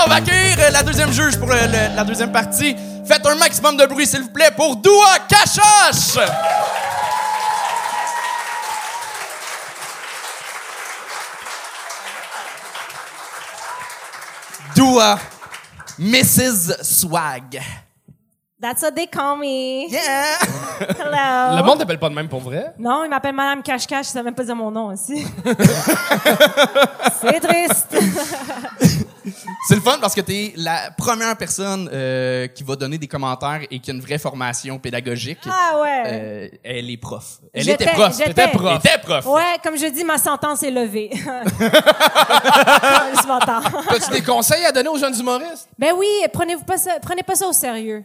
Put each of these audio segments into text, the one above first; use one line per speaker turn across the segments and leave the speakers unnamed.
Alors, on va accueillir euh, la deuxième juge pour euh, le- la deuxième partie. Faites un maximum de bruit, s'il vous plaît, pour Doua Cachache! Doua, Mrs. Swag.
That's what they call me.
Yeah!
Hello.
Le monde t'appelle pas de même pour vrai?
Non, il m'appelle Madame Cache Cache, ça même pas dire mon nom aussi. C'est triste.
C'est le fun parce que t'es la première personne euh, qui va donner des commentaires et qui a une vraie formation pédagogique.
Ah ouais.
Euh, elle est prof. Elle était prof.
j'étais-
prof. Était prof.
Ouais, comme je dis, ma sentence est levée. je m'entends.
As-tu des conseils à donner aux jeunes humoristes?
Ben oui, prenez-vous pas ça, prenez pas ça au sérieux.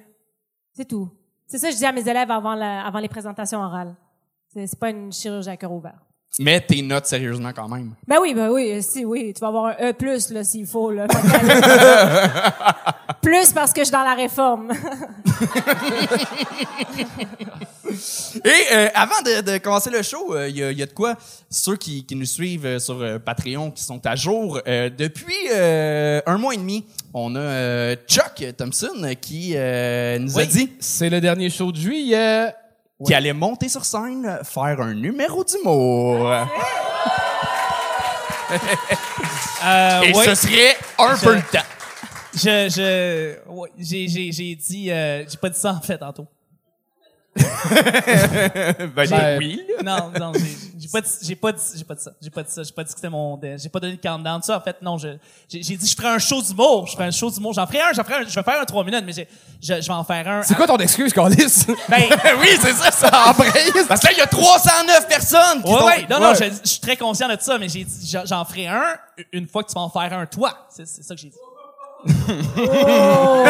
C'est tout. C'est ça que je dis à mes élèves avant, la- avant les présentations orales. C'est pas une chirurgie à cœur ouvert.
Mais tes notes sérieusement quand même.
Ben oui, ben oui, si, oui, tu vas avoir un E+, là, s'il faut, là. plus parce que je suis dans la réforme.
Et euh, avant de, de commencer le show, il y, a, y a de quoi? Ceux qui, qui nous suivent euh, sur euh, Patreon, qui sont à jour euh, depuis euh, un mois et demi, on a euh, Chuck Thompson qui euh, nous a dit
C'est le dernier show de juillet.
Qu'il allait monter sur scène, faire un numéro d'humour.
Euh,
Et
ouais,
ce serait un
Je-
peu le temps.
je, je, ouais, j'ai, j'ai, j'ai dit, euh, j'ai pas dit ça en fait tantôt.
Ben,
Ben,
oui.
Non, non, j'ai, pas dit, j'ai pas dit, j'ai pas dit ça, j'ai pas dit ça, j'ai pas dit que c'était mon, j'ai pas donné de countdown. Ça, en fait, non, je, j'ai, j'ai dit, je ferai un show d'humour, je ferai un show d'humour, j'en ferai un, j'en ferai un, je vais faire un trois minutes, mais j'ai, je, je vais en faire un.
C'est quoi ton excuse, Carlis?
Ben,
oui, c'est ça, ça. En prise. Parce que là, il y a 309 personnes qui
ouais, ouais, non, non,
Ouais.
je, je suis très conscient de ça, mais j'ai dit, j'en- ferai un une fois que tu vas en faire un toi. C'est, c'est ça que j'ai dit.
Oh!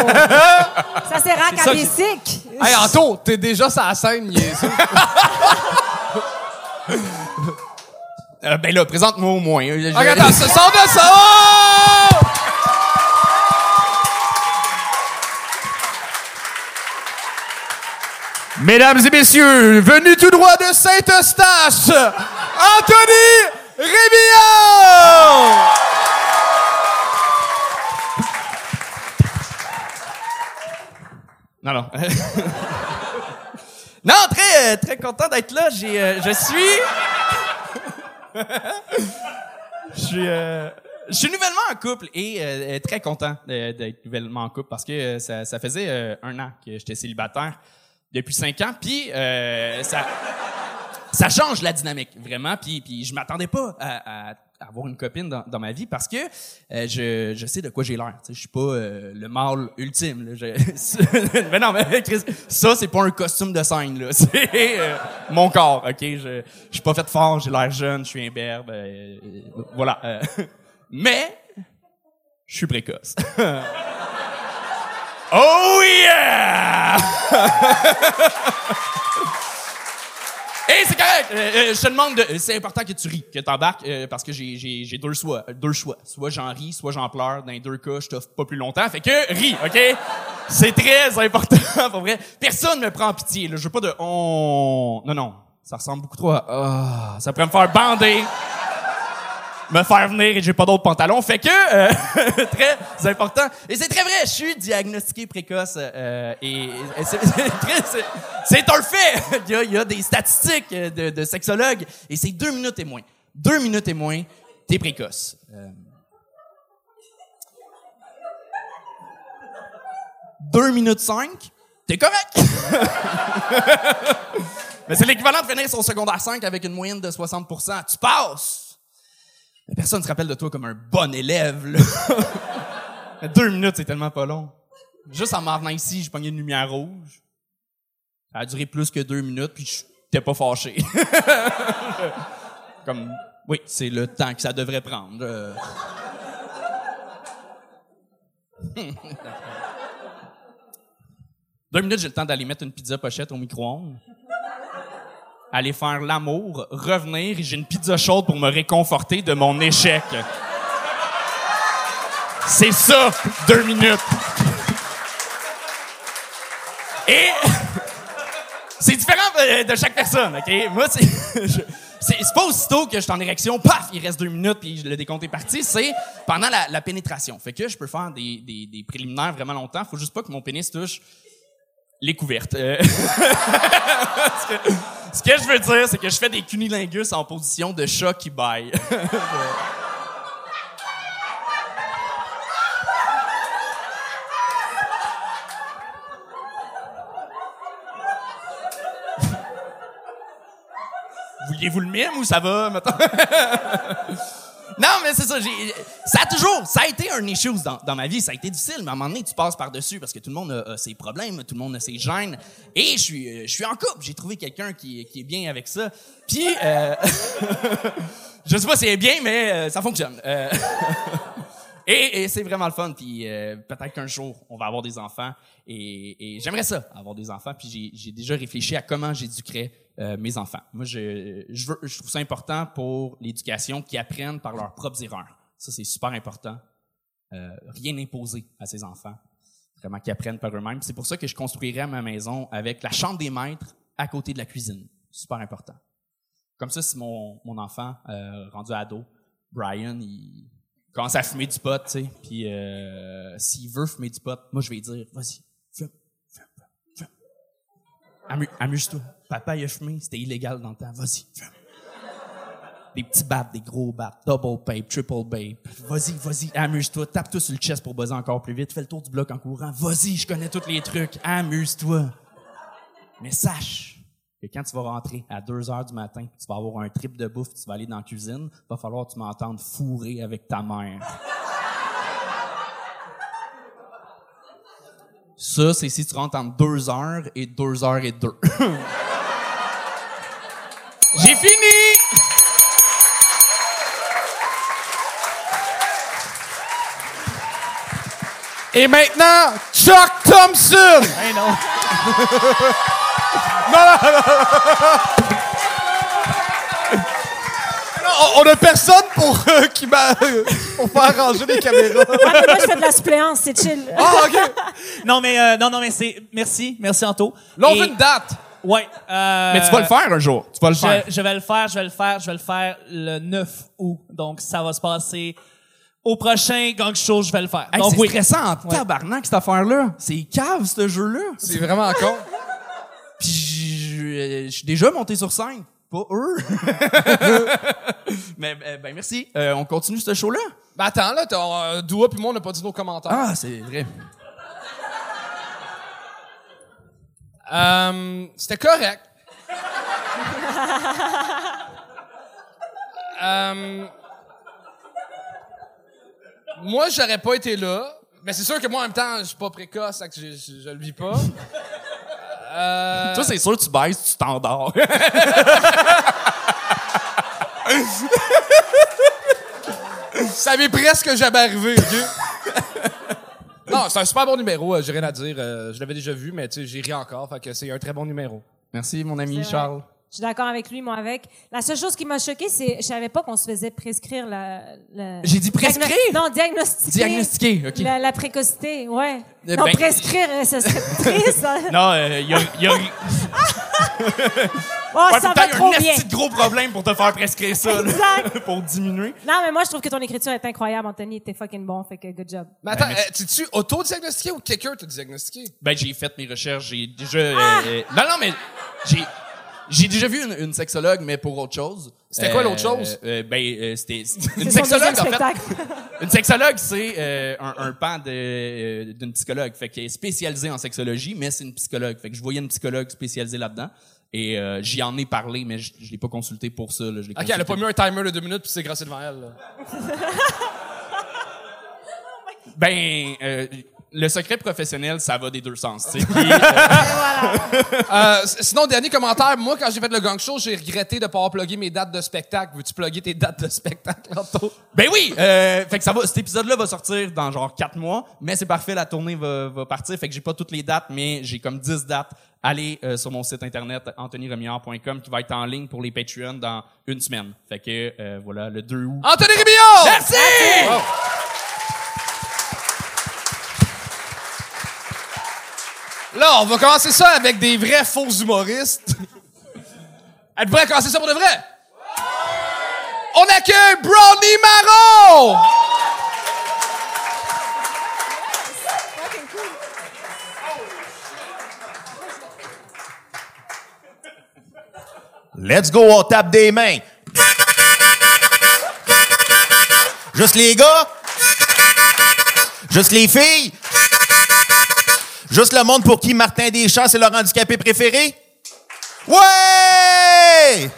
Ça,
ça
à des
hey, Anto, t'es déjà sur la scène, niaiseux.
Euh, ben là, présente-moi au moins. Je-
attends, ce sort de ça! Oh! Mesdames et messieurs, venu tout droit de Saint-Eustache, Anthony Rémillon!
Non, non. non, très, euh, très content d'être là. J'ai, euh, je suis... je suis... euh, Je suis nouvellement en couple et très content d'être nouvellement en couple parce que ça, ça faisait un an que j'étais célibataire depuis cinq ans. Puis ça, ça change la dynamique vraiment. Puis, puis je m'attendais pas à avoir une copine dans, dans ma vie parce que euh, je, je sais de quoi j'ai l'air. Je suis pas euh, le mâle ultime. Là. Je- mais non, mais Chris, ça c'est pas un costume de scène. Là. C'est euh, mon corps. Ok, je, je suis pas fait fort. J'ai l'air jeune. Je suis imberbe. euh, euh, voilà. euh. mais je suis précoce. oh yeah! Et c'est correct. Euh, euh, je te demande, de- c'est important que tu ris, que t'embarques, euh, parce que j'ai, deux choix, deux choix. Soit j'en ris, soit j'en pleure. Dans les deux cas, je t'offre pas plus longtemps. Fait que ris, ok? C'est très important, pour vrai. Personne me prend en pitié. Là. Je veux pas de on. Non, non. Ça ressemble beaucoup trop à. Ah, ça pourrait me faire bander, me faire venir et j'ai pas d'autres pantalons. Fait que euh, très important. Et c'est très vrai. Je suis diagnostiqué précoce euh, et, c'est, un fait. il, y a, des statistiques de, de sexologues et c'est deux minutes et moins. Deux minutes et moins, t'es précoce. Euh, deux minutes cinq, t'es correct. Mais c'est l'équivalent de finir son secondaire 5 avec une moyenne de 60 Tu passes. Mais personne ne se rappelle de toi comme un bon élève. Là. Deux minutes, c'est tellement pas long. Juste en m'en venant ici, j'ai pogné une lumière rouge. Ça a duré plus que deux minutes, puis je t'es pas fâché. comme, oui, c'est le temps que ça devrait prendre. Euh, Deux minutes, j'ai le temps d'aller mettre une pizza pochette au micro-ondes. Aller faire l'amour, revenir, et j'ai une pizza chaude pour me réconforter de mon échec. C'est ça, deux minutes. Et c'est différent euh, de chaque personne, OK? Moi, c'est, c'est pas aussitôt que je suis en érection, paf, il reste deux minutes puis le décompte est parti. C'est pendant la, la pénétration. Fait que je peux faire des, des, des préliminaires vraiment longtemps. Faut juste pas que mon pénis touche les couvertes. Euh, ce, que, je veux dire, c'est que je fais des cunilingus en position de chat qui baille. Vouliez-vous le mime ou ça va? non, mais c'est ça. Ça a toujours, ça a été un issue dans, ma vie. Ça a été difficile, mais à un moment donné, tu passes par-dessus parce que tout le monde a, ses problèmes, tout le monde a ses gênes. Et je suis, je suis en couple. J'ai trouvé quelqu'un qui, est bien avec ça. Puis, euh, je sais pas si c'est bien, mais euh, ça fonctionne. Euh, et, c'est vraiment le fun. Puis euh, peut-être qu'un jour, on va avoir des enfants. Et, et j'aimerais ça, avoir des enfants. Puis j'ai déjà réfléchi à comment j'éduquerais euh, mes enfants. Moi, je, je, veux, je trouve ça important pour l'éducation qu'ils apprennent par leurs propres erreurs. Ça, c'est super important. Euh, rien imposer à ses enfants. Vraiment qu'ils apprennent par eux-mêmes. C'est pour ça que je construirais ma maison avec la chambre des maîtres à côté de la cuisine. Super important. Comme ça, si mon, mon enfant, euh, rendu ado, Brian, il commence à fumer du pot, tu sais, puis euh, s'il veut fumer du pot, moi, je vais lui dire, vas-y, fume. Amu- Amuse-toi. Papa, il a fumé, c'était illégal dans le temps. Vas-y. Des petits baps, des gros baps, double pape, triple bape. Vas-y, vas-y, amuse-toi. Tape-toi sur le chest pour buzzer encore plus vite. Fais le tour du bloc en courant. Vas-y, je connais tous les trucs. Amuse-toi. Mais sache que quand tu vas rentrer à 2 heures du matin, tu vas avoir un trip de bouffe, tu vas aller dans la cuisine, va falloir que tu m'entendes fourrer avec ta mère. Ça, c'est si tu rentres entre 2 heures et 2 heures et 2. J'ai fini!
Et maintenant, Chuck Thompson!
Hey, non.
On, on a personne pour euh, qui m'a pour faire ranger les caméras.
Ouais, mais moi, je fais de la suppléance, c'est chill.
Ah, OK.
Non, mais, euh, non, non, mais c'est, merci, merci Anto.
Là, on
Et-
fait une date.
Ouais. euh,
Mais tu vas le faire un jour. Tu vas le faire.
Je, je vais le faire, je vais le faire, je vais le faire le 9 août. Donc, ça va se passer au prochain Gang Show, je vais le faire.
Hey,
Donc,
c'est
oui.
stressant en tabarnak, cette affaire-là. C'est cave, ce jeu-là.
C'est vraiment con.
Puis je je suis déjà monté sur scène. Pas eux. Mais ben, ben, merci. Euh, on continue ce show-là?
Ben attends, là, t'as, euh, Doua puis moi, on n'a pas dit nos commentaires.
Ah, c'est vrai.
Euh, c'était correct. Euh, moi, j'aurais pas été là. Mais c'est sûr que moi, en même temps, je suis pas précoce, que je, je, je le vis pas. Euh,
Toi, c'est sûr, tu baisses, tu t'endors.
ça m'est presque jamais arrivé, OK? non, c'est un super bon numéro, euh, j'ai rien à dire. euh, je l'avais déjà vu, mais tu sais, j'ai ri encore, fait que c'est un très bon numéro.
merci, mon ami. Charles.
Je suis d'accord avec lui, moi avec. La seule chose qui m'a choquée, c'est je savais pas qu'on se faisait prescrire la. la-
J'ai dit prescrire?
Diagno- Non, diagnostiquer.
Diagnostiquer, OK.
La, la précocité, ouais.
Eh
non,
ben-
prescrire, euh, ce serait triste. hein.
Non, euh, il y a, y a
Oh,
Ouais,
ça va
y a
trop
un
bien.
de gros problème pour te faire prescrire ça, là,
Exact.
pour diminuer.
Non, mais moi, je trouve que ton écriture est incroyable, Anthony. T'es fucking bon, fait que good job.
Mais attends,
Ben, merci.
euh, t'es-tu auto-diagnostiqué ou quelqu'un t'a diagnostiqué?
Ben, j'ai fait mes recherches, j'ai déjà... euh, euh, non, non, mais j'ai... J'ai déjà vu une, une sexologue, mais pour autre chose.
C'était quoi l'autre chose?
euh, ben, euh, c'était une sexologue, en fait.
spectacle.
Une sexologue, c'est euh, un, un pan de, euh, d'une psychologue. Fait qu'elle est spécialisée en sexologie, mais c'est une psychologue. Fait que je voyais une psychologue spécialisée là-dedans. Et euh, j'y en ai parlé, mais je, je l'ai pas consulté pour ça. Là. Je
Ok, elle a pas mis un timer de deux minutes puis c'est grassé devant elle. Là.
Ben, euh, le secret professionnel, ça va des deux sens. Puis, euh,
Euh, sinon, dernier commentaire. Moi, quand j'ai fait le gang show, j'ai regretté de pas avoir plugué mes dates de spectacle. Veux-tu plugger tes dates de spectacle, Anto?
ben oui! Euh, fait que ça va, cet épisode-là va sortir dans genre quatre mois, mais c'est parfait, la tournée va, va partir. Fait que j'ai pas toutes les dates, mais j'ai comme 10 dates. Allez euh, sur mon site internet anthonyremillard.com qui va être en ligne pour les Patreons dans une semaine. Fait que euh, voilà, le 2 août.
Anthony Rébillon!
Merci!
On va commencer ça avec des vrais faux humoristes. Prêts à commencer ça pour de vrai? on accueille Brownie Marron!
Let's go, on tape des mains. Juste les gars. Juste les filles. Juste le monde pour qui Martin Deschamps, c'est leur handicapé préféré? Ouais!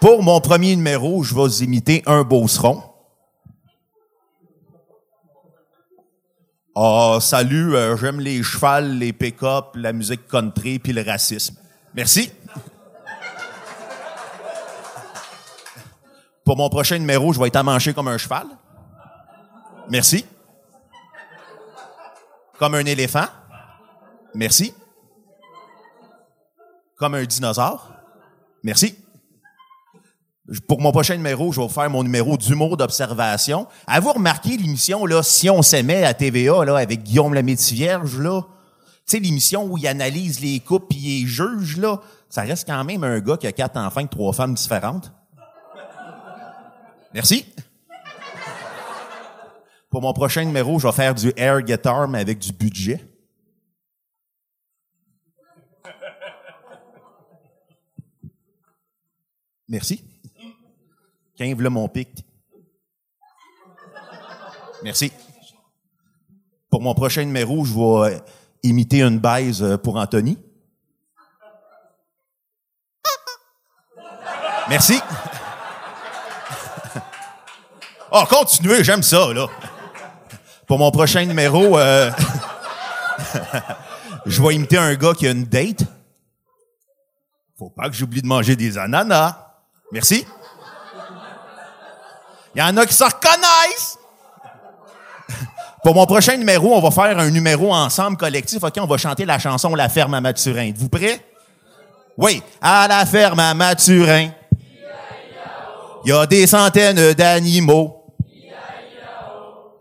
Pour mon premier numéro, je vais imiter un beauceron. Ah, salut, euh, j'aime les chevals, les pick-up, la musique country puis le racisme. Merci. Pour mon prochain numéro, je vais être amanché comme un cheval. Merci. Comme un éléphant. Merci. Comme un dinosaure. Merci. Pour mon prochain numéro, je vais vous faire mon numéro d'humour d'observation. Avez-vous remarqué l'émission, là, Si on s'aimait à TVA, avec Guillaume la là? Tu sais, l'émission où il analyse les couples et il juge, là? Ça reste quand même un gars qui a quatre enfants et trois femmes différentes. Merci. Pour mon prochain numéro, je vais faire du air guitar, mais avec du budget. Merci. Quinze là mon pic. Merci. Pour mon prochain numéro, je vais euh, imiter une baise euh, pour Anthony. Merci. Oh, continuez, j'aime ça, là. Pour mon prochain numéro, euh, je vais imiter un gars qui a une date. Faut pas que j'oublie de manger des ananas. Merci. Il y en a qui se reconnaissent. Pour mon prochain numéro, on va faire un numéro ensemble collectif. OK, on va chanter la chanson La ferme à Mathurin. Êtes-vous prêts? Oui. À la ferme à Mathurin. Il y a des centaines d'animaux.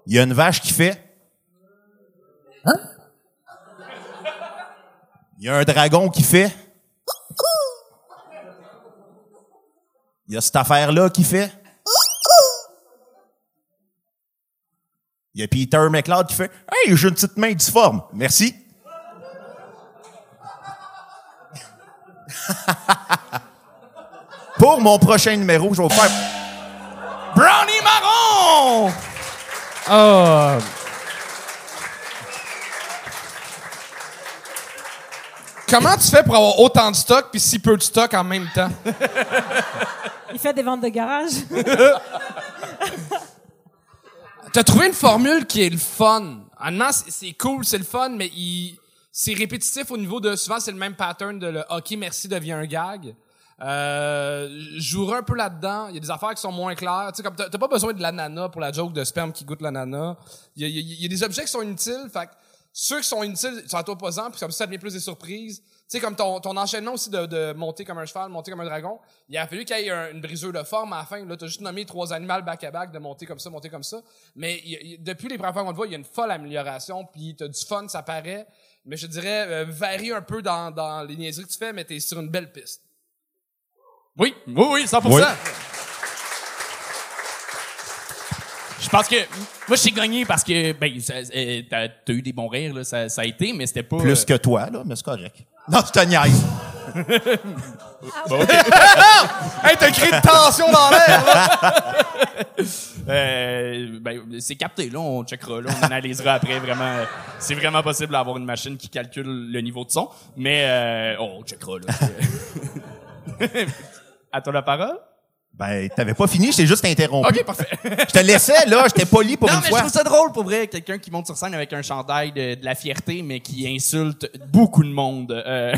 Il y a une vache qui fait. Hein? Il y a un dragon qui fait. Il y a cette affaire-là qui fait. Il y a Peter McLeod qui fait Hey, j'ai une petite main difforme. Merci. Pour mon prochain numéro, je vais vous faire
Brownie marron!
Ah. Comment tu fais pour avoir autant de stock puis si peu de stock en même temps?
Il fait des ventes de garage.
T'as trouvé une formule qui est le fun. Honnêtement, c'est- c'est cool, c'est le fun, mais il, c'est répétitif au niveau de souvent c'est le même pattern de le OK merci devient un gag. Euh, jouerai un peu là-dedans. Il y a des affaires qui sont moins claires. Tu sais, comme t'as pas besoin de l'ananas pour la joke de sperme qui goûte l'ananas. Il y y y a des objets qui sont inutiles. Fait que ceux qui sont inutiles sont à toi opposant, puis comme ça, ça devient plus des surprises. Tu sais, comme ton, ton enchaînement aussi de, de monter comme un cheval, monter comme un dragon. Il a fallu qu'il y ait un- une brisure de forme à la fin. Là, t'as juste nommé trois animaux back-à-back de monter comme ça, monter comme ça. Mais depuis les premières fois qu'on te voit, il y a une folle amélioration, puis t'as du fun, ça paraît. Mais je dirais, euh, varie un peu dans, dans les niaiseries que tu fais, mais t'es sur une belle piste.
Oui, oui, oui, 100%.
Oui.
Je pense que moi je suis gagné parce que ben ça- euh, t'as t'as eu des bons rires là, ça, ça a été, mais c'était pas
plus
euh,
que toi, là, mais c'est correct. Non, je te niaise.
Hey, t'as créé de tension dans l'air, là!
euh, ben, c'est capté là, on checkera là, on analysera après vraiment. C'est vraiment possible d'avoir une machine qui calcule le niveau de son, mais euh, on checkera là. À toi la parole?
Ben, t'avais pas fini, je t'ai juste interrompu.
Ok, parfait.
Je te laissais, là, j'étais poli pour
non,
une
mais
fois.
je trouve ça drôle pour vrai, quelqu'un qui monte sur scène avec un chandail de, de la fierté, mais qui insulte beaucoup de monde, euh,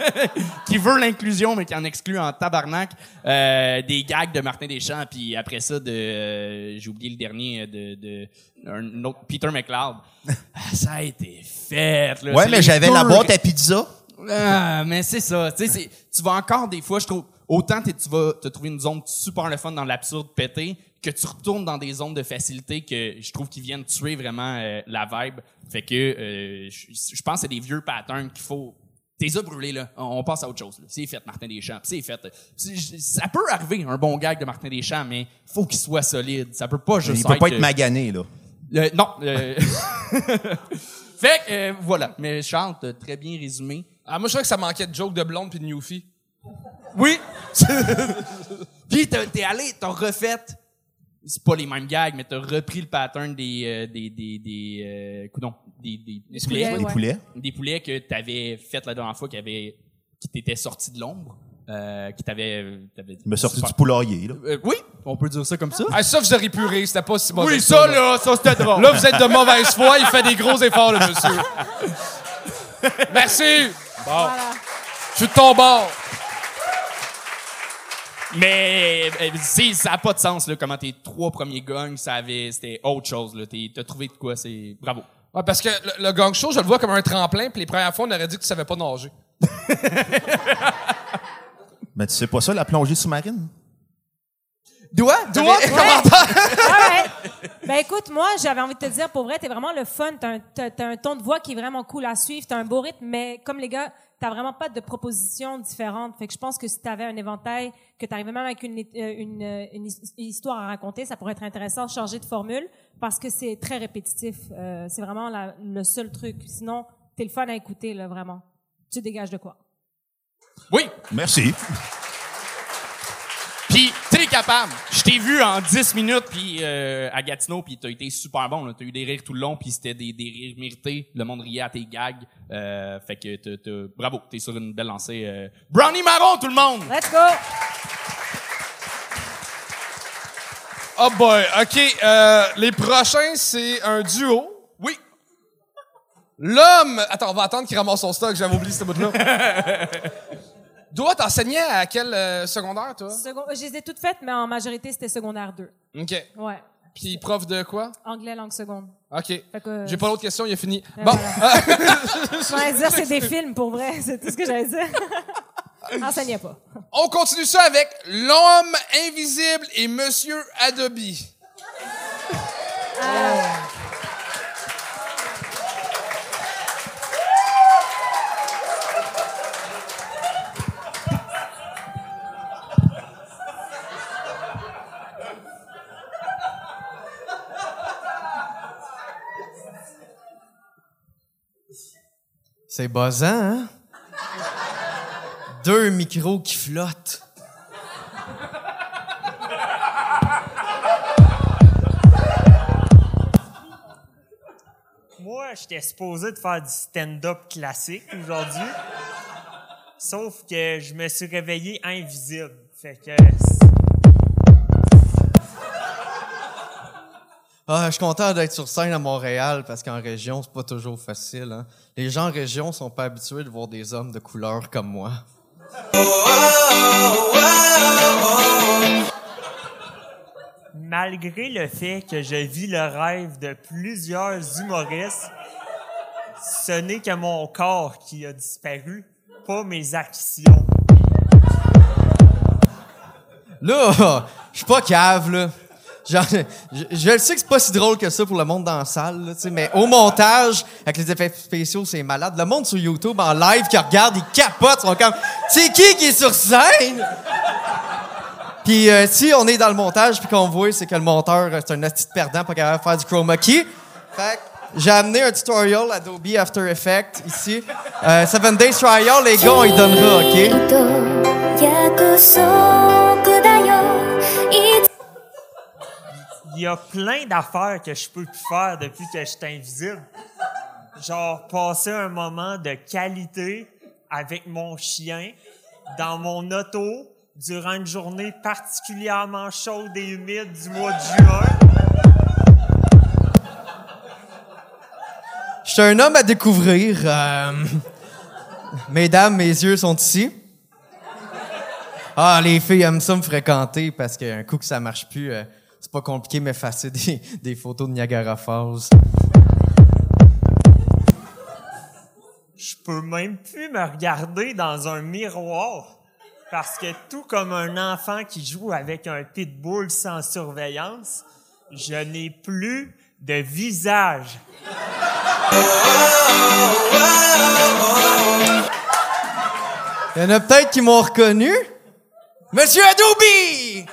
qui veut l'inclusion, mais qui en exclut en tabarnak, euh, des gags de Martin Deschamps, puis après ça, de, euh, j'ai oublié le dernier, de, de un autre, Peter McLeod. Ah, ça a été fait, là.
Ouais, mais j'avais la boîte à pizza.
ah, mais c'est ça. Tu sais, c'est- tu vas encore des fois, je trouve, autant tu vas te trouver une zone super le fun dans l'absurde pété, que tu retournes dans des zones de facilité que je trouve qui viennent tuer vraiment euh, la vibe. Fait que euh, je je pense que c'est des vieux patterns qu'il faut T'es as brûlé, là. On passe à autre chose, là. C'est fait, Martin Deschamps. C'est fait. Ça peut arriver, un bon gag de Martin Deschamps, mais faut qu'il soit solide. Ça peut pas juste
Il peut pas
être,
être magané, là.
euh, non. euh, fait que, euh, voilà. Mais Charles, t'as très bien résumé.
Ah, moi, je trouvais que ça manquait de joke de blonde puis de newfie.
Oui. Puis t'as- t'es allé, t'as refait. C'est pas les mêmes gags, mais t'as repris le pattern des euh, des des des euh, coudons, des des, des poulets,
poulets,
Des poulets.
des poulets que t'avais fait la dernière fois, qui avait qui t'était sorti de l'ombre, euh, qui t'avait
m'a sorti
super-
du poulailler, là.
Euh, oui, on peut dire ça comme ça?
Ah, ça, vous auriez pu rire, c'était pas si mauvais.
oui, ça là, ça c'était drôle.
Là, vous êtes de mauvaise foi, il fait des gros efforts, le monsieur. Merci. Bon,
Voilà.
je suis de ton bord.
Mais euh, c'est ça a pas de sens là comment tes trois premiers gongs, ça avait c'était autre chose là. T'es- T'as trouvé de quoi, c'est bravo.
Ouais, parce que le, le gang show, je le vois comme un tremplin, puis les premières fois, on aurait dit que tu savais pas nager.
Mais tu sais pas ça, la plongée sous-marine?
Doigt,
commentaires?
Ouais. Ben écoute, moi, j'avais envie de te dire, pour vrai, t'es vraiment le fun. T'as un, un ton de voix qui est vraiment cool à suivre. T'as un beau rythme, mais comme les gars, t'as vraiment pas de propositions différentes. Fait que je pense que si t'avais un éventail, que t'arrivais même avec une, euh, une, euh, une his- histoire à raconter, ça pourrait être intéressant de changer de formule parce que c'est très répétitif. Euh, c'est vraiment la- le seul truc. Sinon, t'es le fun à écouter, là, vraiment. Tu dégages de quoi?
Oui,
Merci.
Puis capable. Je t'ai vu en 10 minutes puis euh, à Gatineau puis t'as été super bon. là. T'as eu des rires tout le long puis c'était des, des rires mérités. Le monde riait à tes gags. Euh, fait que t'as- t'as- bravo, t'es sur une belle lancée. euh. Brownie marron tout le monde.
Let's go!
Oh boy, OK. euh, les prochains, c'est un duo.
Oui.
L'homme... Attends, on va attendre qu'il ramasse son stock. J'avais oublié ce bout-là. Doit t'enseigner à quel euh, secondaire, toi?
Second- je les ai toutes faites, mais en majorité, c'était secondaire 2.
OK.
Ouais.
Puis prof de quoi?
Anglais, langue seconde.
OK.
Que,
J'ai pas d'autres questions, il a fini. Bon,
Je voulais dire, c'est des films, pour vrai. C'est tout ce que j'allais dire. Enseignez pas.
on continue ça avec l'homme invisible et Monsieur Adobe.
C'est buzzant, hein? Deux micros qui flottent.
Moi, j'étais supposé de faire du stand-up classique aujourd'hui. Sauf que je me suis réveillé invisible. Fait que.
Ah, je suis content d'être sur scène à Montréal parce qu'en région, c'est pas toujours facile. Hein? Les gens en région sont pas habitués de voir des hommes de couleur comme moi.
Malgré le fait que je vis le rêve de plusieurs humoristes, ce n'est que mon corps qui a disparu, pas mes actions.
Là, je suis pas cave, là. Genre, je, je le sais que c'est pas si drôle que ça pour le monde dans la salle, là, mais au montage, avec les effets spéciaux, c'est malade. Le monde sur YouTube en live qui regarde, ils capotent, ils sont comme, c'est qui qui est sur scène? Puis euh, si on est dans le montage puis qu'on voit, c'est que le monteur, euh, c'est un petit perdant, pas capable de faire du chroma key. Fait que j'ai amené un tutorial Adobe After Effects ici. Euh, Seven Days Trial, les gars, on y donnera, OK?
il y a plein d'affaires que je peux plus faire depuis que je suis invisible. Genre passer un moment de qualité avec mon chien dans mon auto durant une journée particulièrement chaude et humide du mois de juin.
Je suis un homme à découvrir. Euh, mesdames, mes yeux sont ici. Ah, les filles aiment ça me fréquenter parce qu'un coup que ça marche plus, euh, c'est pas compliqué de m'effacer des, des photos de Niagara Falls.
Je peux même plus me regarder dans un miroir parce que tout comme un enfant qui joue avec un pitbull sans surveillance, je n'ai plus de visage.
Il y en a peut-être qui m'ont reconnu. Monsieur Adobe!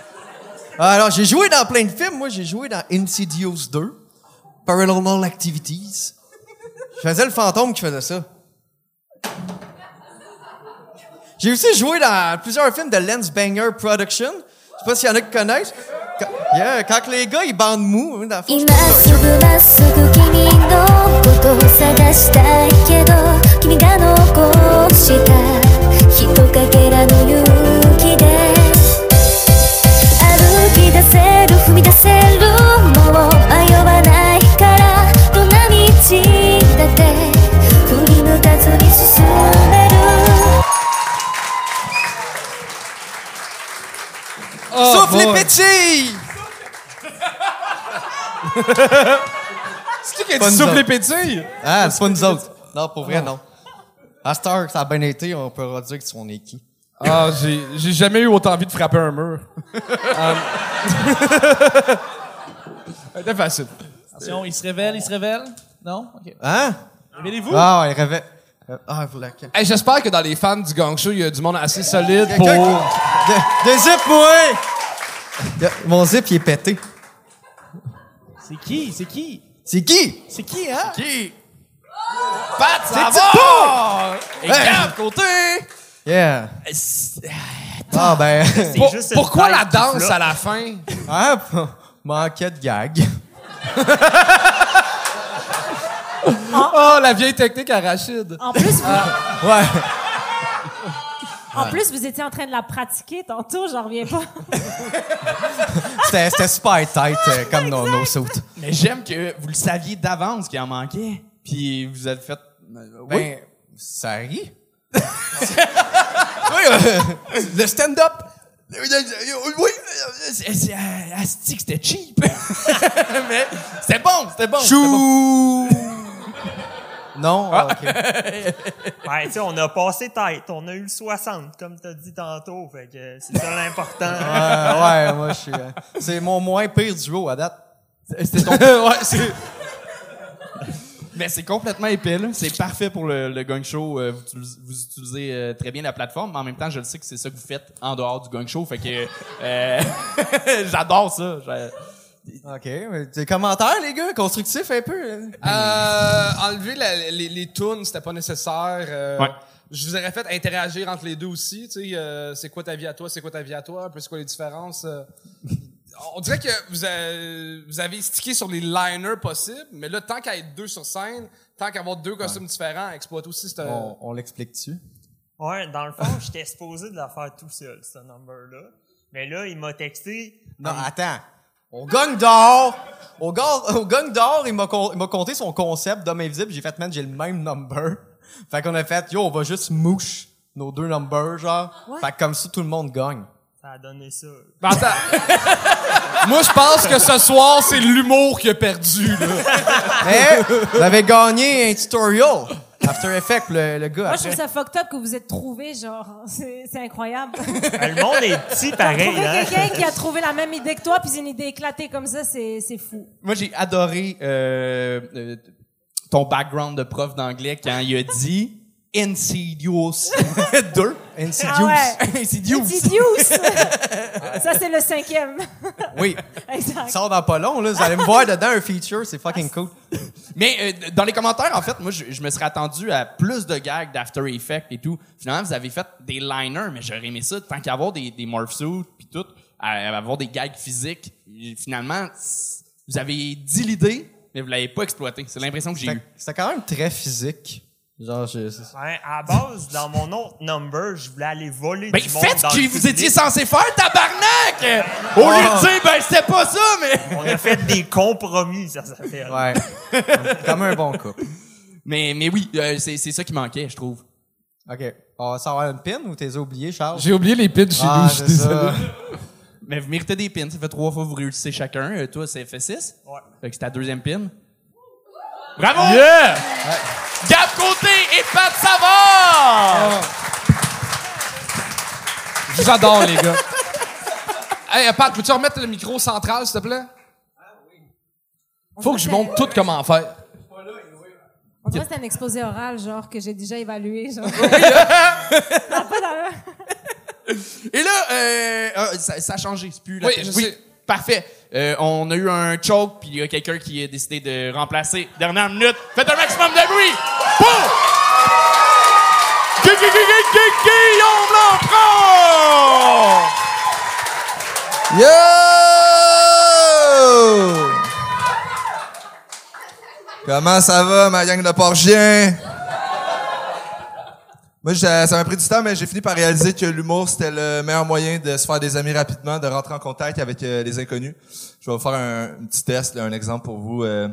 Alors, j'ai joué dans plein de films. Moi, j'ai joué dans Insidious 2, Paranormal Activities. Je faisais le fantôme qui faisait ça. J'ai aussi joué dans plusieurs films de Lens Banger Production. Je sais pas s'il y en a qui connaissent. Quand, yeah, quand les gars, ils bandent mou, hein, dans le
歩き出せる踏み出せるもう迷わないからどんな道だって振り向かずに進める
Souffle les
boy.
pétilles!
C'est qui qui a
Pas
dit
nous
souffle les
autres.
pétilles?
Ah, c'est pas nous autres. Non, pour vrai, non. À cette heure que ça a bien été, on peut dire que on est qui.
Ah, j'ai, j'ai jamais eu autant envie de frapper un mur. Um, C'était facile.
Attention, il se révèle, il se révèle. Non?
Hein?
Révélez-vous.
Ah, ouais, rêvait. Ah, vous la
Hey, j'espère que dans les fans du gang show, il y a du monde assez solide pour...
Qui- De, de zip, ouais! De- Mon zip, il est pété.
C'est qui? C'est qui?
C'est qui?
C'est qui, hein?
Qui? Pat, ça
C'est
va? Et
Hey!
Côté!
Yeah. Ah, ben.
Pour-
juste une
pourquoi
tête
la
qui
danse
flotte.
à la fin?
Ah, p- manquait de gag.
Oh, la vieille technique à Rachid.
En plus, vous,
Ouais.
en plus, vous étiez en train de la pratiquer tantôt, j'en reviens pas.
C'était c'était super tight, euh, comme nos, nos suits.
Mais j'aime que vous le saviez d'avance qu'il en manquait. Puis vous avez fait. euh, oui.
Ben, ça rit. Oui, euh, le stand-up?
Oui, c'est- c'est- euh, asti que c'était cheap. Mais c'était bon, c'était bon.
Chou! Non, ah, ok.
Ouais, tu sais, on a passé tête. On a eu le 60, comme t'as dit tantôt. Fait que c'est ça l'important.
Ouais, moi, je suis. euh, c'est mon moins pire duo à date.
C'était ton. ouais, c'est. Mais c'est complètement épais, là. C'est parfait pour le, le gang show. Euh, vous, utilisez- vous utilisez euh, très bien la plateforme, mais en même temps, je le sais que c'est ça que vous faites en dehors du gang show. Fait que euh, j'adore ça. J'a-
OK. mais Des commentaires, les gars? Constructifs un peu? hein?
Euh, enlever la- les, les tunes, c'était pas nécessaire. Euh,
Ouais.
Je vous aurais fait interagir entre les deux aussi. Tu sais, euh, c'est quoi ta vie à toi, c'est quoi ta vie à toi, un peu c'est quoi les différences. euh. On dirait que vous avez, vous avez stické sur les liners possibles, mais là, tant qu'à être deux sur scène, tant qu'à avoir deux costumes différents, exploite aussi cette...
On, on l'explique-tu?
Ouais, dans le fond, j'étais supposé de la faire tout seul, ce number-là. Mais là, il m'a texté.
Non, attends. Au gang d'or, au, au gang d'or, il m'a con- il m'a compté son concept d'homme invisible. J'ai fait, man, j'ai le même number. Fait qu'on a fait, yo, on va juste mouche nos deux numbers, genre. Fait que comme ça, tout le monde gagne.
Ça a donné ça.
Ben, attends. Moi, je pense que ce soir, c'est l'humour qui a perdu. Là.
Mais, vous avez gagné un tutorial. After Effects, le, le gars.
Moi, je trouve ça fucked up que vous êtes trouvés, genre. C'est c'est incroyable.
Ben, le monde est petit pareil,
Trouver
hein?
quelqu'un qui a trouvé la même idée que toi, puis une idée éclatée comme ça, c'est c'est fou.
Moi, j'ai adoré euh, euh, ton background de prof d'anglais quand il a dit Insidious 2.
Insidious.
Ah ouais.
Insidious.
Insidious. ça, c'est le cinquième.
Oui.
exact.
Sort dans pas long, là. Vous allez me voir dedans un feature, c'est fucking cool.
Mais euh, dans les commentaires, en fait, moi, je, je me serais attendu à plus de gags d'After Effects et tout. Finalement, vous avez fait des liners, mais j'aurais aimé ça, tant qu'à avoir des, des morph suits puis tout, à, à avoir des gags physiques. Et Finalement, vous avez dit l'idée, mais vous l'avez pas exploité. C'est l'impression que j'ai eue.
c'était quand même très physique. Genre, je...
Ouais, à la base, dans mon autre number, je voulais aller voler
Ben,
du monde
faites
dans
ce
le
que vous
public.
étiez censé faire, tabarnak! Au lieu de dire, ben, c'était pas ça, mais...
On a fait des compromis, ça s'appelle.
Ouais. Comme un bon couple.
Mais, mais oui, euh, c'est c'est ça qui manquait, je trouve.
OK. On va savoir une pin ou t'es oublié, Charles?
J'ai oublié les pitchs chez
Ah,
nous, je suis
c'est
désolé.
ça.
Mais vous méritez des pins. Ça fait trois fois que vous réussissez chacun. Euh, toi, c'est fait six?
Ouais.
Fait que c'est ta deuxième pin. Bravo!
Yeah!
Gab Côté et Pat Savard!
Je vous adore, les gars. Hey, Pat, peux-tu remettre le micro central, s'il te plaît? Faut que je montre tout comment faire.
On dirait que c'est un exposé oral, genre, que j'ai déjà évalué, genre. pas là.
Et là, euh, euh, ça, ça a changé. C'est plus la
Oui,
tête.
je sais.
Parfait. Euh, on a eu un choke, puis il y a quelqu'un qui a décidé de remplacer. Dernière minute. Faites un maximum de bruit.
Yo! Comment ça va, ma gang de porchiens? Moi, ça m'a pris du temps, mais j'ai fini par réaliser que l'humour, c'était le meilleur moyen de se faire des amis rapidement, de rentrer en contact avec euh, les inconnus. Je vais vous faire un, petit test, là, un exemple pour vous. Euh,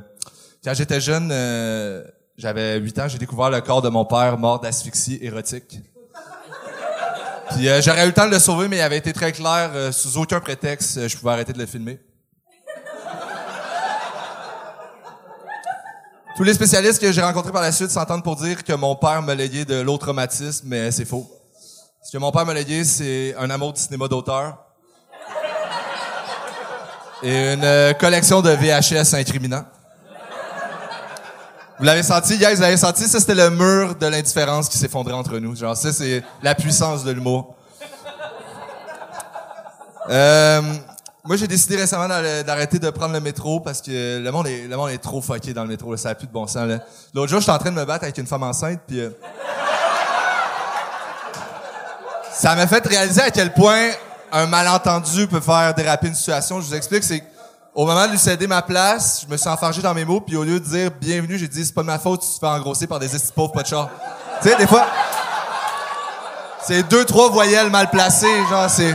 quand j'étais jeune, euh, j'avais 8 ans, j'ai découvert le corps de mon père mort d'asphyxie érotique. Puis euh, j'aurais eu le temps de le sauver, mais il avait été très clair, euh, sous aucun prétexte, euh, je pouvais arrêter de le filmer. Tous les spécialistes que j'ai rencontrés par la suite s'entendent pour dire que mon père m'a légué de traumatisme, mais c'est faux. Ce que mon père m'a légué, c'est un amour du cinéma d'auteur et une euh, collection de VHS incriminants. Vous l'avez senti, guys, vous l'avez senti? Ça, c'était le mur de l'indifférence qui s'effondrait entre nous. Genre, ça, c'est la puissance de l'humour. Euh, moi, j'ai décidé récemment d'arrêter de prendre le métro parce que le monde est, le monde est trop fucké dans le métro. Ça n'a plus de bon sens. L'autre jour, j'étais en train de me battre avec une femme enceinte, puis euh, ça m'a fait réaliser à quel point un malentendu peut faire déraper une situation. Je vous explique, c'est au moment de lui céder ma place, je me suis enfargé dans mes mots, puis au lieu de dire bienvenue, j'ai dit c'est pas de ma faute, tu te fais engrosser par des estis pauvres pas de char. Tu sais, des fois, c'est deux, trois voyelles mal placées, genre c'est.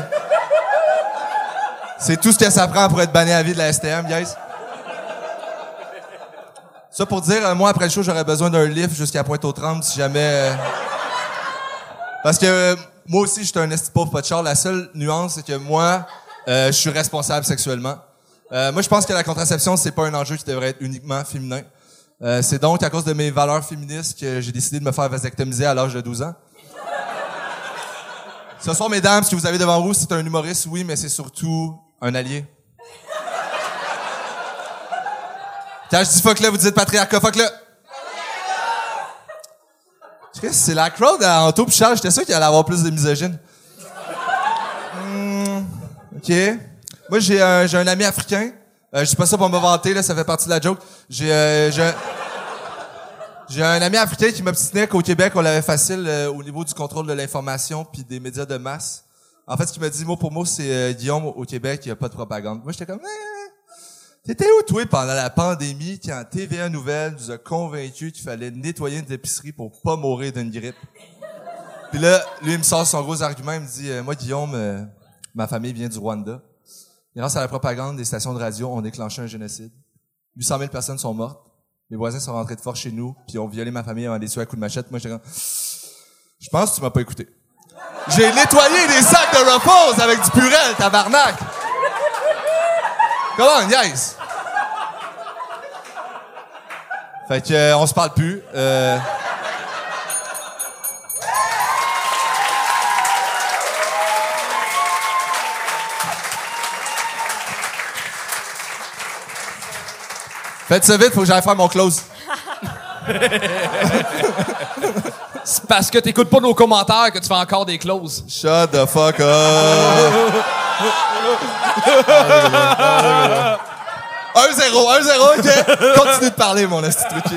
C'est tout ce que ça prend pour être banni à vie de la STM, guys. Ça pour dire, euh, moi, après le show, j'aurais besoin d'un lift jusqu'à Pointe-aux-Trembles si jamais... euh, Parce que euh, moi aussi, j'étais un esti pauvre. La seule nuance, c'est que moi, euh, je suis responsable sexuellement. Euh, moi, je pense que la contraception, c'est pas un enjeu qui devrait être uniquement féminin. Euh, c'est donc à cause de mes valeurs féministes que j'ai décidé de me faire vasectomiser à l'âge de 12 ans. Ce soir, mesdames, ce que vous avez devant vous, c'est un humoriste, oui, mais c'est surtout un allié. Quand je dis fuck là, vous dites patriarcat, fuck là. C'est la crowd à Anto pis Charles, j'étais sûr qu'il allait avoir plus de misogynes. Hmm, OK. Moi, j'ai un, j'ai un ami africain. Euh, je dis pas ça pour me vanter, là, ça fait partie de la joke. J'ai, euh, un ami africain qui m'obstinait qu'au Québec, on l'avait facile euh, au niveau du contrôle de l'information puis des médias de masse. En fait, ce qu'il m'a dit mot pour mot, c'est euh, Guillaume, au Québec, il n'y a pas de propagande. Moi, j'étais comme, Eh, t'étais où, toi, pendant la pandémie, quand TVA Nouvelle nous a convaincus qu'il fallait nettoyer une épicerie pour pas mourir d'une grippe? Puis là, lui, il me sort son gros argument, il me dit, euh, moi, Guillaume, euh, ma famille vient du Rwanda. Grâce à la propagande des stations de radio, on a déclenché un génocide. 800 000 personnes sont mortes. Mes voisins sont rentrés de force chez nous, puis ont violé ma famille avant des tuer à coups de machette. Moi, j'étais comme, je pense que tu m'as pas écouté. J'ai nettoyé des sacs de Ruffles avec du purel, tabarnak! Come on, guys! Fait que, euh, on se parle plus. Euh... Faites ça vite, faut que j'aille faire mon close.
C'est parce que t'écoutes pas nos commentaires que tu fais encore des clauses.
Shut the fuck up! 1-0, 1-0, ok? Continue de parler, mon esti truqué.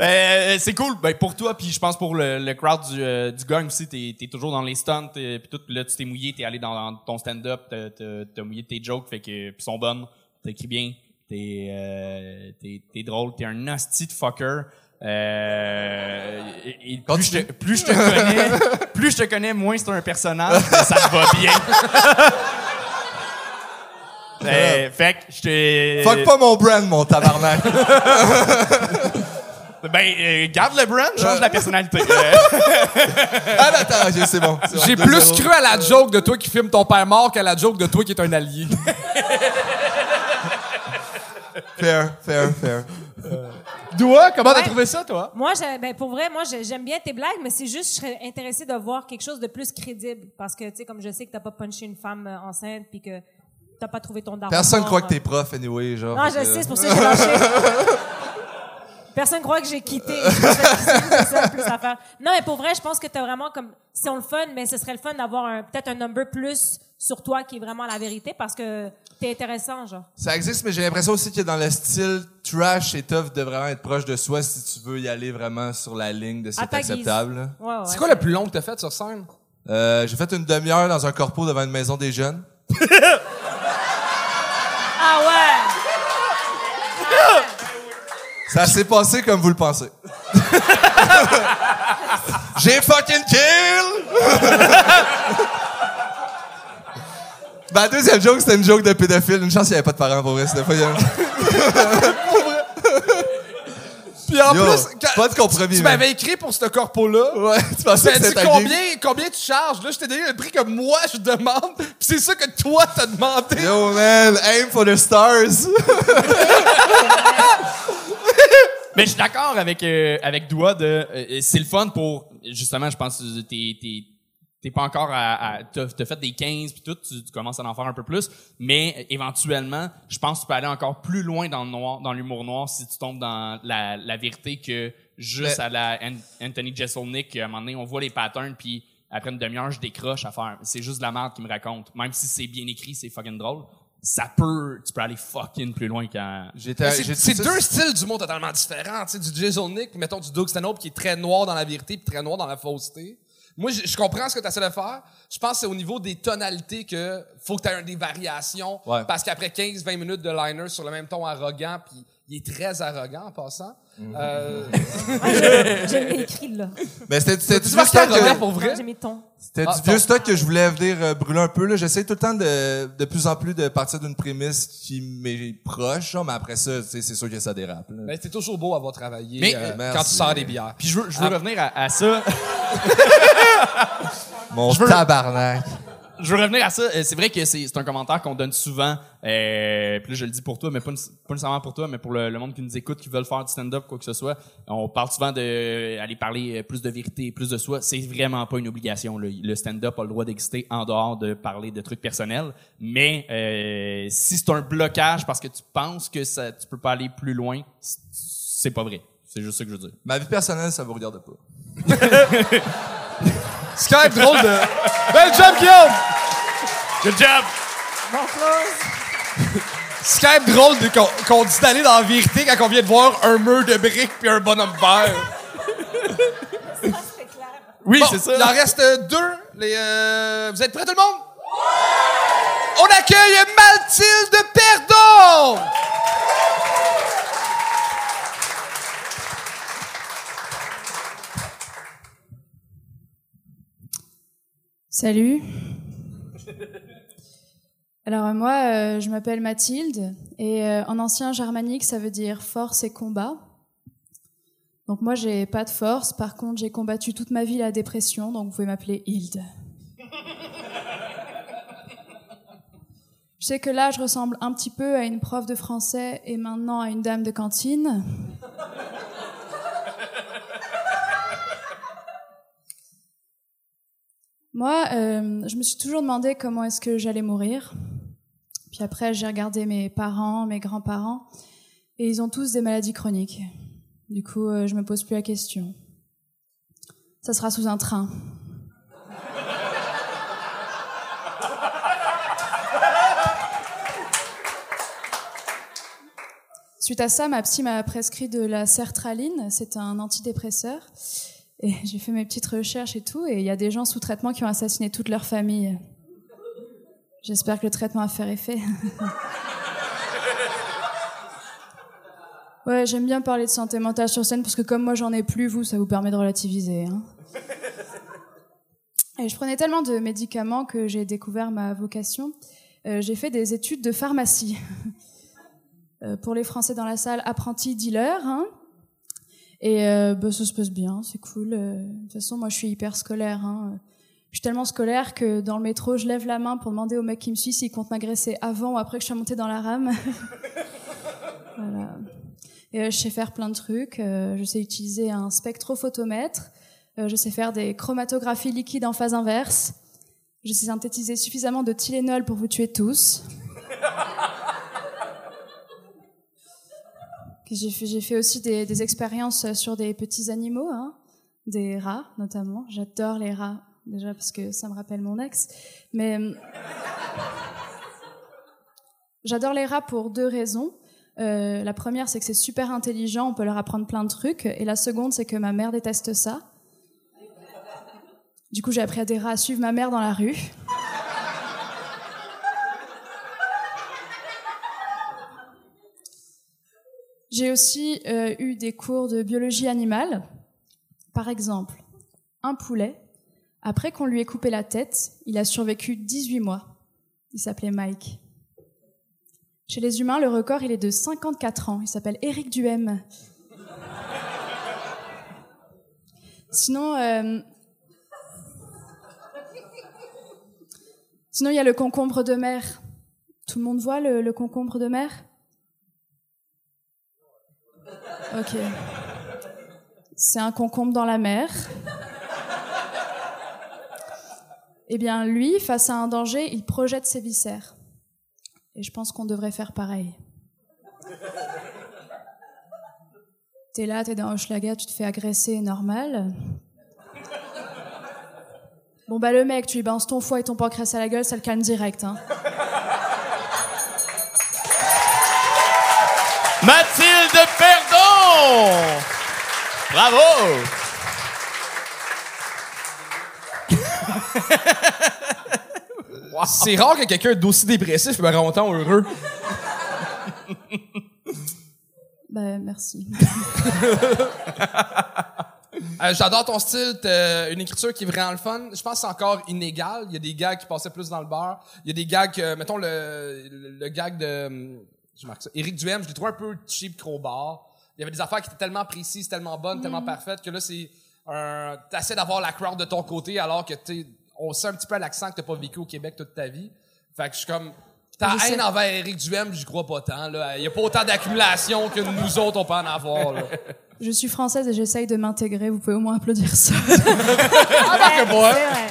Euh, c'est cool. Ben, pour toi, puis je pense pour le, le crowd du, euh, du gang aussi, t'es es toujours dans les stunts, euh, puis tout, là, tu t'es mouillé, t'es allé dans, dans ton stand-up, t'as- mouillé tes jokes, fait que, puis sont bonnes, t'écris bien, t'es euh, t'es drôle, t'es un nasty de fucker. Euh, et, et plus, je te, plus je te connais, plus je te connais, moins c'est un personnage, mais ça te va bien. Euh, fait que je te...
Fuck pas mon brand, mon tabarnak.
Ben, euh, garde le brand, change la personnalité. Euh,
ah, attends, ok, c'est bon.
J'ai
2-0.
plus cru à la joke de toi qui filme ton père mort qu'à la joke de toi qui est un allié.
Fair, fair, fair.
Doua, comment t'as trouvé ça, toi?
Moi, j'ai- ben, pour vrai, moi, j'ai- j'aime bien tes blagues, mais c'est juste, je serais intéressée de voir quelque chose de plus crédible. Parce que, tu sais, comme je sais que t'as pas punché une femme euh, enceinte puis que t'as pas trouvé ton daron.
Personne croit que
euh.
t'es prof, anyway, genre.
Non, je sais, c'est pour ça que j'ai lâché. Personne croit que j'ai quitté. C'est ça, plus à faire. Non, mais pour vrai, je pense que t'as vraiment comme, c'est le fun, mais ce serait le fun d'avoir un, peut-être un number plus sur toi qui est vraiment la vérité parce que t'es intéressant, genre.
Ça existe, mais j'ai l'impression aussi que dans le style trash et tough de vraiment être proche de soi si tu veux y aller vraiment sur la ligne de c'est acceptable.
Ouais, ouais.
C'est quoi le plus long que t'as fait sur scène?
Euh, j'ai fait une demi-heure dans un corpo devant une maison des jeunes.
Ah ouais!
Ça s'est passé comme vous le pensez. J'ai fucking kill! Ma deuxième joke, c'était une joke de pédophile. Une chance qu'il n'y avait pas de parents pour vrai. C'était pas...
Puis en
Yo,
plus, quand-
pas de compromis,
tu
man.
m'avais écrit pour ce corpo-là.
Ouais, tu pensais que ta gig?
combien, combien tu charges? Là, je t'ai donné le prix que moi, je demande. Puis c'est ça que toi, t'as demandé.
Yo, man, aim for the stars.
Mais je suis d'accord avec euh, avec Doua de euh, c'est le fun pour justement je pense que t'es t'es t'es pas encore à, à t'as t'as fait des 15 puis tout tu, tu commences à en faire un peu plus mais éventuellement je pense que tu peux aller encore plus loin dans le noir dans l'humour noir si tu tombes dans la, la vérité que juste
Mais-
à la An- Anthony Jeselnik à un moment donné on voit les patterns puis après une demi-heure je décroche à faire c'est juste de la merde qui me raconte même si c'est bien écrit c'est fucking drôle ça peut tu peux aller fucking plus loin quand
J'étais,
C'est c'est deux styles d'humour totalement différents. Tu sais, du Jason Nick, mettons du Doug Stanhope qui est très noir dans la vérité puis très noir dans la fausseté. Moi, je, je comprends ce que tu essaies de faire. Je pense que c'est au niveau des tonalités que faut que tu aies des variations.
Ouais.
Parce qu'après 15-20 minutes de liner sur le même ton arrogant, puis il est très arrogant en passant. Euh,
J'ai mis écrit, là.
Mais c'était, c'était du vieux stock, que-
pour vrai?
J'ai mis ton.
c'était
Ah,
du vieux stock que je voulais venir euh, brûler un peu, là. J'essaie tout le temps de, de plus en plus de partir d'une prémisse qui m'est proche, genre, mais après ça, tu sais, c'est sûr que ça dérape, là.
ben, c'est toujours beau avoir travaillé
Mais,
euh,
merci.
quand tu sors des bières.
puis je veux je veux revenir à, à ça
Mon
veux-
tabarnak.
Je veux revenir à ça. Euh, C'est vrai que c'est un commentaire qu'on donne souvent. Euh, puis là, je le dis pour toi, mais pas, pas nécessairement pour toi, mais pour le, le monde qui nous écoute, qui veulent faire du stand-up, quoi que ce soit. On parle souvent de euh, aller parler euh, plus de vérité, plus de soi. C'est vraiment pas une obligation. là. Le stand-up a le droit d'exister en dehors de parler de trucs personnels. Mais euh, si c'est un blocage parce que tu penses que ça, tu peux pas aller plus loin, c'est pas vrai. C'est juste ça que je veux dire.
Ma vie personnelle, ça vous regarde pas.
Skype, drôle de... Bel job, Guillaume!
Good job!
Skype drôle de- qu'on qu'on dit d'aller dans la vérité quand on vient de voir un mur de briques puis un bonhomme vert.
Oui,
Bon,
c'est ça.
Il en reste deux. Les, euh, vous êtes prêts tout le monde? On accueille Mathilde Perdon!
Salut. Alors euh, moi, euh, je m'appelle Mathilde et euh, en ancien germanique, ça veut dire force et combat. Donc moi, j'ai pas de force. Par contre, j'ai combattu toute ma vie la dépression, donc vous pouvez m'appeler Hilde. Je sais que là, je ressemble un petit peu à une prof de français et maintenant à une dame de cantine. Moi, euh, je me suis toujours demandé comment est-ce que j'allais mourir. Puis après, j'ai regardé mes parents, mes grands-parents, et ils ont tous des maladies chroniques. Du coup, euh, je me pose plus la question. Ça sera sous un train. Suite à ça, ma psy m'a prescrit de la sertraline. C'est un antidépresseur. Et j'ai fait mes petites recherches et tout, et il y a des gens sous traitement qui ont assassiné toute leur famille. J'espère que le traitement va faire effet. ouais, j'aime bien parler de santé mentale sur scène parce que comme moi j'en ai plus, vous, ça vous permet de relativiser. Hein. Et je prenais tellement de médicaments que j'ai découvert ma vocation. Euh, j'ai fait des études de pharmacie. Euh, pour les Français dans la salle, apprenti dealer. Hein. Et euh, bah, ça se passe bien, c'est cool. Euh, De toute façon, moi, je suis hyper scolaire. Hein. Je suis tellement scolaire que dans le métro, je lève la main pour demander au mec qui me suit s'il compte m'agresser avant ou après que je sois montée dans la rame. voilà. Et euh, je sais faire plein de trucs. Euh, je sais utiliser un spectrophotomètre. Euh, je sais faire des chromatographies liquides en phase inverse. Je sais synthétiser suffisamment de Tylenol pour vous tuer tous. J'ai fait, aussi des, expériences sur des petits animaux, hein, des rats notamment. J'adore les rats, déjà parce que ça me rappelle mon ex. Mais euh, j'adore les rats pour deux raisons. Euh, la première, c'est que c'est super intelligent, on peut leur apprendre plein de trucs. Et la seconde, c'est que ma mère déteste ça. Du coup, j'ai appris à des rats à suivre ma mère dans la rue. J'ai aussi euh, eu des cours de biologie animale. Par exemple, un poulet, après qu'on lui ait coupé la tête, il a survécu 18 mois. Il s'appelait Mike. Chez les humains, le record, il est de 54 ans. Il s'appelle Éric Duhem. Sinon, euh, sinon il y a le concombre de mer. Tout le monde voit le concombre de mer? Ok. C'est un concombre dans la mer. Eh bien, lui, face à un danger, il projette ses viscères. Et je pense qu'on devrait faire pareil. T'es là, t'es dans Hochelaga, tu te fais agresser, normal. Bon bah le mec, tu lui balances ton foie et ton pancréas à la gueule, ça le calme direct. Hein.
Mathilde! Bravo!
C'est rare que quelqu'un d'aussi dépressif me rend autant heureux.
Bah merci.
Euh, J'adore ton style, t'as une écriture qui est vraiment le fun. Je pense que c'est encore inégal. Il y a des gags qui passaient plus dans le beurre. Il y a des gags, que- mettons le, le, le gag de, hum, je marque ça, Éric Duhem, je l'ai trouvé un peu cheap crowbar. Il y avait des affaires qui étaient tellement précises, tellement bonnes, tellement parfaites que là c'est un, t'essaies d'avoir la crowd de ton côté alors que tu on sent un petit peu l'accent que t'as pas vécu au Québec toute ta vie. Fait que je suis comme, ta
Je sais.
haine envers Éric Duhem, j'y crois pas tant, là. Il y a pas autant d'accumulation que nous autres on peut en avoir, là.
Je suis française et j'essaye de m'intégrer, vous pouvez au moins applaudir ça.
que moi.
C'est vrai.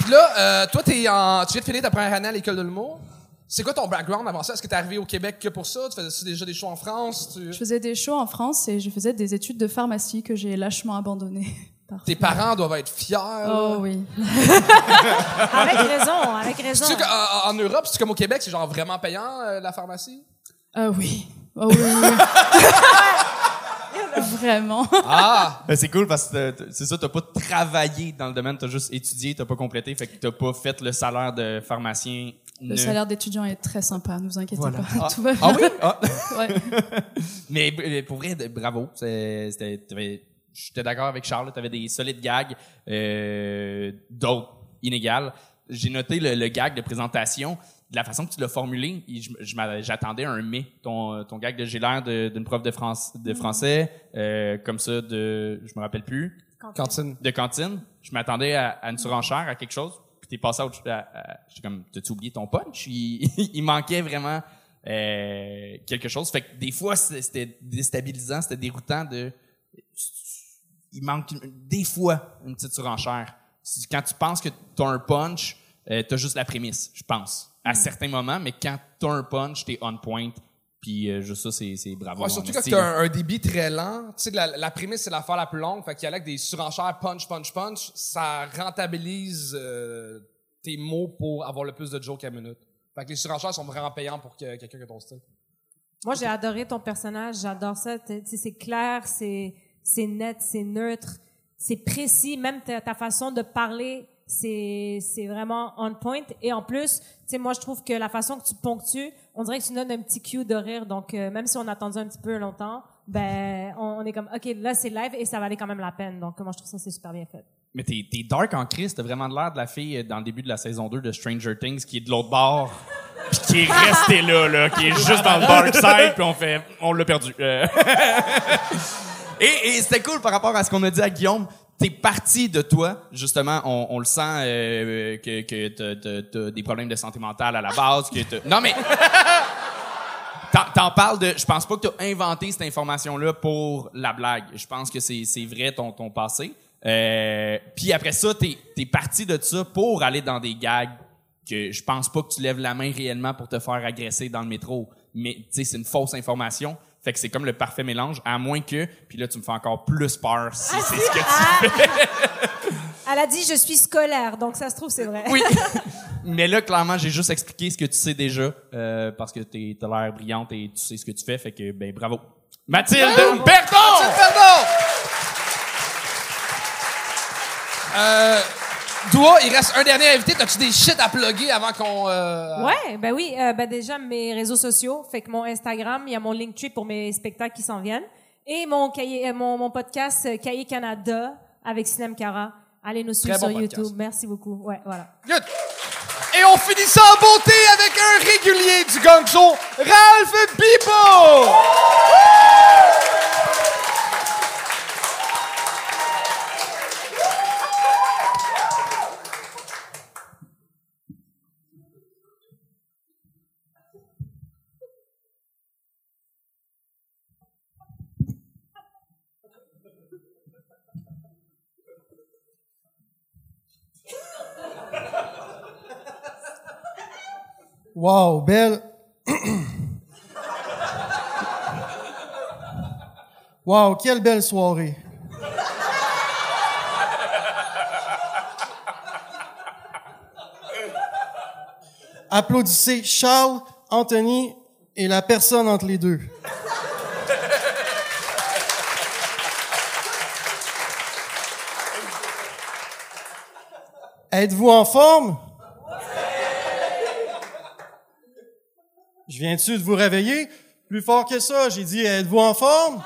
Puis là, euh, toi, t'es en, tu viens de finir ta première année à l'école de l'humour? C'est quoi ton background avant ça? Est-ce que t'es arrivé au Québec que pour ça? Tu faisais déjà des shows en France? Tu-
Je faisais des shows en France et je faisais des études de pharmacie que j'ai lâchement abandonnées.
Tes parents doivent être fiers.
Oh oui.
Avec raison, avec raison.
Tu sais qu'en en Europe, c'est comme au Québec, c'est genre vraiment payant, euh, la pharmacie?
Ah oui. Oh oui. Vraiment.
Ah!
Ben, c'est cool parce que c'est ça, t'as pas travaillé dans le domaine, t'as juste étudié, t'as pas complété, fait que t'as pas fait le salaire de pharmacien.
Le
ne-
salaire d'étudiant est très sympa, ne vous inquiétez
Voilà.
pas.
Ah.
Tout va bien.
Ah oui? Ah.
Ouais.
Mais euh, pour vrai, bravo. C'est- c'était- t'avais- J'étais d'accord avec Charles, tu avais des solides gags, euh, d'autres inégales. J'ai noté le, le gag de présentation, de la façon que tu l'as formulé. J'attendais un mais. Ton, ton gag de j'ai l'air d'une prof de, France, de français, euh, comme ça, de, je me rappelle plus,
Cantine.
de cantine. Je m'attendais à, à une surenchère, à quelque chose. T'es passé à à, J'étais comme, t'as-tu oublié ton punch? Il, il manquait vraiment euh, quelque chose. Fait que des fois, c'était- déstabilisant, c'était déroutant de... Il manque des fois une petite surenchère. Quand tu penses que t'as un punch, euh, t'as juste la prémisse, je pense. À certains moments, mais quand t'as un punch, t'es on point. Puis euh, juste ça, c'est c'est bravo.
Ouais, surtout quand
là.
un, un débit très lent. Tu sais la, la prémisse, c'est l'affaire la plus longue. Fait qu'il y a là que des surenchères punch, punch, punch. Ça rentabilise euh, tes mots pour avoir le plus de jokes à minute. Fait que les surenchères sont vraiment payantes pour que, quelqu'un qui a ton style.
Moi, j'ai adoré ton personnage. J'adore ça. Tu C'est clair, c'est c'est net, c'est neutre, c'est précis. Même ta, ta façon de parler, c'est c'est vraiment on point. Et en plus, tu sais, moi, je trouve que la façon que tu ponctues, on dirait que tu donnes un petit cue de rire. Donc, euh, même si on a attendu un petit peu longtemps, ben, on, on est comme, OK, là, c'est live et ça valait quand même la peine. Donc, moi, je trouve ça, c'est super bien fait.
Mais t'es, t'es dark en Christ, t'as vraiment l'air de la fille dans le début de la saison 2 de Stranger Things qui est de l'autre bord, puis qui est restée là, là, qui est juste dans le dark side, puis on fait, on l'a perdu. Euh. et, et c'était cool par rapport à ce qu'on a dit à Guillaume. T'es parti de toi, justement, on, on le sent euh, que, que t'as, des problèmes de santé mentale à la base, que non mais T'en, parles de. Je pense pas que t'as inventé cette information-là pour la blague. Je pense que c'est, c'est vrai ton, ton passé. Euh, puis après ça, t'es, t'es parti de ça pour aller dans des gags que je pense pas que tu lèves la main réellement pour te faire agresser dans le métro. Mais, tu sais, c'est une fausse information. Fait que c'est comme le parfait mélange, à moins que, puis là, tu me fais encore plus peur si c'est ce que tu
Ah! Elle a dit je suis scolaire, donc ça se trouve c'est vrai.
Oui. Mais là, clairement, j'ai juste expliqué ce que tu sais déjà, euh, parce que t'es- t'as l'air brillante et tu sais ce que tu fais, fait que, ben, bravo. Mathilde Perdon!
Pardon! Euh, Doua, il reste un dernier invité. T'as-tu des shit à plugger avant qu'on... euh,
Ouais, ben oui, euh, ben déjà mes réseaux sociaux, fait que mon Instagram, il y a mon Linktree pour mes spectacles qui s'en viennent et mon cahier, euh, mon, mon podcast euh, Cahier Canada avec Sinem Cara. Allez nous suivre
Très bon
sur
podcast.
YouTube. Merci beaucoup. Ouais, voilà.
Good. Et on finit ça en beauté avec un régulier du gang show, Ralph Bibo!
Wow, belle. wow, quelle belle soirée. Applaudissez Charles, Anthony et la personne entre les deux. Êtes-vous en forme? Viens-tu de vous réveiller? Plus fort que ça, j'ai dit, êtes-vous en forme?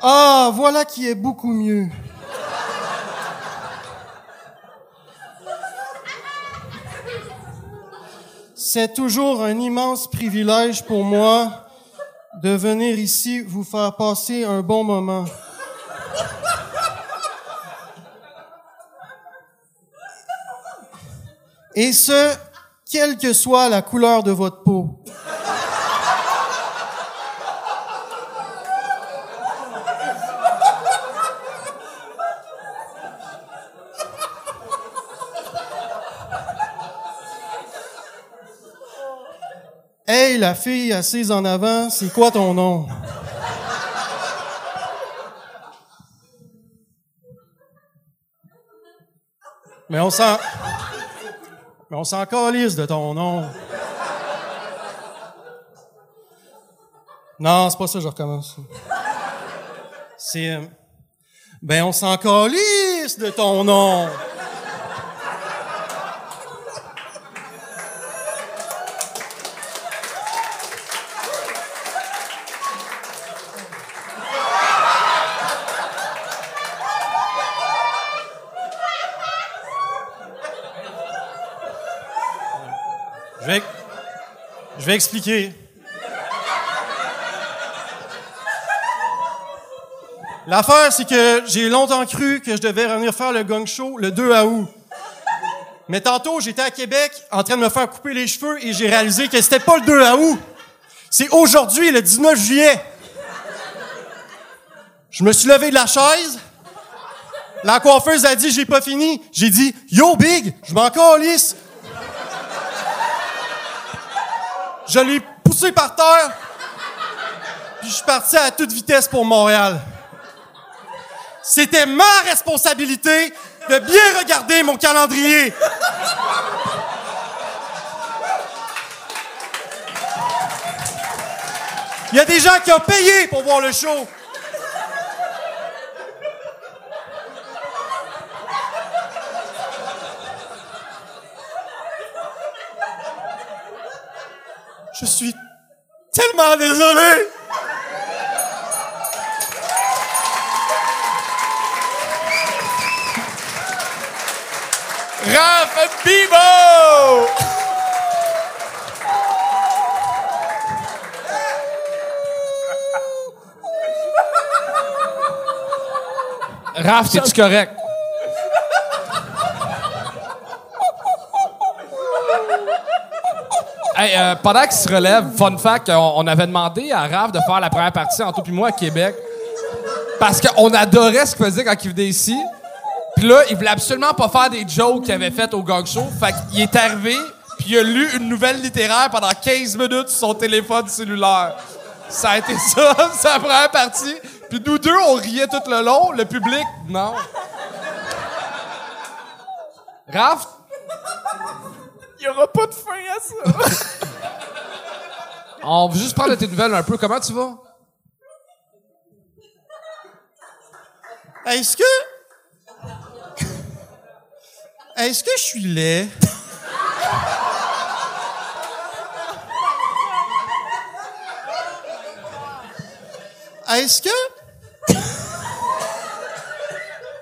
Ah, voilà qui est beaucoup mieux. C'est toujours un immense privilège pour moi de venir ici vous faire passer un bon moment. Et ce, quelle que soit la couleur de votre peau. Hey, la fille assise en avant, c'est quoi ton nom? Mais on s'en... On s'en calisse de ton nom. Non, c'est pas ça, je recommence. C'est... euh, Ben, on s'en calisse de ton nom. Vais expliquer. L'affaire, c'est que j'ai longtemps cru que je devais revenir faire le gang show le 2 août. Mais tantôt, j'étais à Québec en train de me faire couper les cheveux et j'ai réalisé que c'était pas le 2 août. C'est aujourd'hui, le 19 juillet. Je me suis levé de la chaise. La coiffeuse a dit, j'ai pas fini. J'ai dit, yo, Big, je m'en calisse. Je l'ai poussé par terre. Puis je suis parti à toute vitesse pour Montréal. C'était ma responsabilité de bien regarder mon calendrier. Il y a des gens qui ont payé pour voir le show. Je suis tellement désolé.
Raph Bibo! Raph, t'es-tu correct? Hey, euh, pendant qu'il se relève, fun fact, on, on avait demandé à Raph de faire la première partie en tout puis moi à Québec. Parce qu'on adorait ce qu'il faisait quand il venait ici. Puis là, il voulait absolument pas faire des jokes qu'il avait faites au gang show. Fait qu'il est arrivé, puis il a lu une nouvelle littéraire pendant 15 minutes sur son téléphone cellulaire. Ça a été ça, sa première partie. Puis nous deux, on riait tout le long. Le public, non. Raph,
Il y aura pas de fin à ça.
on veut juste parler de tes nouvelles un peu. Comment tu vas?
Est-ce que. Est-ce que je suis laid? Est-ce que.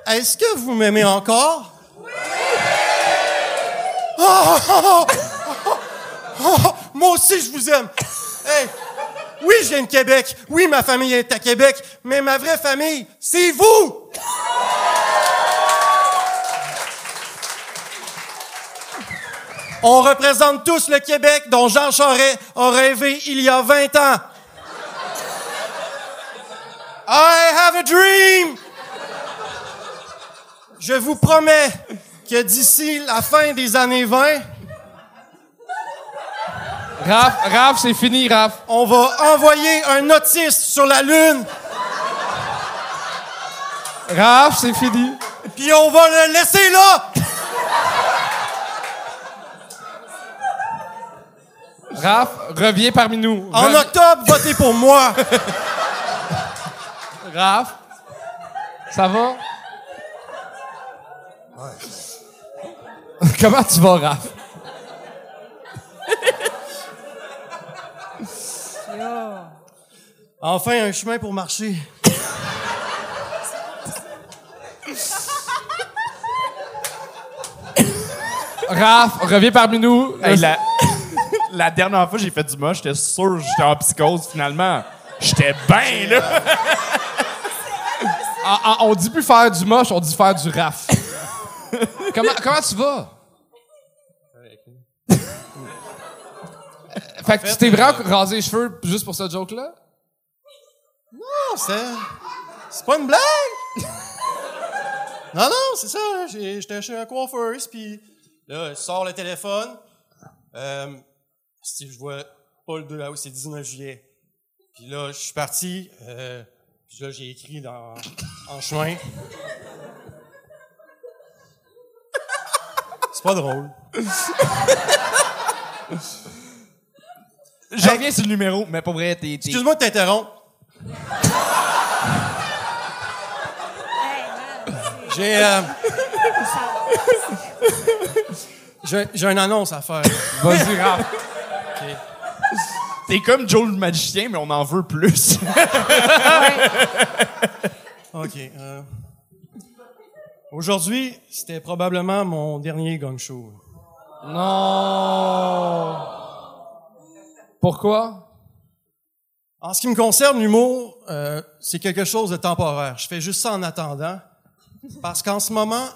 Est-ce que vous m'aimez encore? Ah, ah, ah, ah, ah, moi aussi, je vous aime. Oui, je viens de Québec. Oui, ma famille est à Québec. Mais ma vraie famille, c'est vous! On représente tous le Québec dont Jean Charest a rêvé il y a 20 ans. I have a dream! Je vous promets que d'ici la fin des années 20,
Raph, Raph, c'est fini, Raph.
on va envoyer un autiste sur la Lune,
Raph, c'est fini.
puis on va le laisser là!
Raph, reviens parmi nous.
En octobre, votez pour moi!
Raph, ça va? Comment tu vas, Raph?
Enfin, un chemin pour marcher.
Raph, reviens parmi nous.
Hey, la, la dernière fois que j'ai fait du moche, j'étais sûr que j'étais en psychose finalement. J'étais bien là.
Ah, ah, on dit plus faire du moche, on dit faire du Raph. Comment, comment tu vas? fait que tu t'es vraiment rasé les cheveux juste pour ce joke-là?
Non, c'est. C'est pas une blague! non, non, c'est ça. j'ai- J'étais chez un coiffeur, puis là, je sors le téléphone. Euh, si je vois pas le 2 août, c'est 19 juillet. Puis là, je suis parti. Euh, puis là, j'ai écrit dans, en chemin. Pas drôle.
Je reviens sur le numéro, mais pour vrai, t'es. t'es-
Excuse-moi de t'interrompre. J'ai. euh, J'ai j'ai une annonce à faire.
Vas-y, Raph.
T'es comme Joe le magicien, mais on en veut plus.
OK. euh, Aujourd'hui, c'était probablement mon dernier gang show.
Non. Pourquoi?
En ce qui me concerne, l'humour, euh, c'est quelque chose de temporaire. Je fais juste ça en attendant. Parce qu'en ce moment,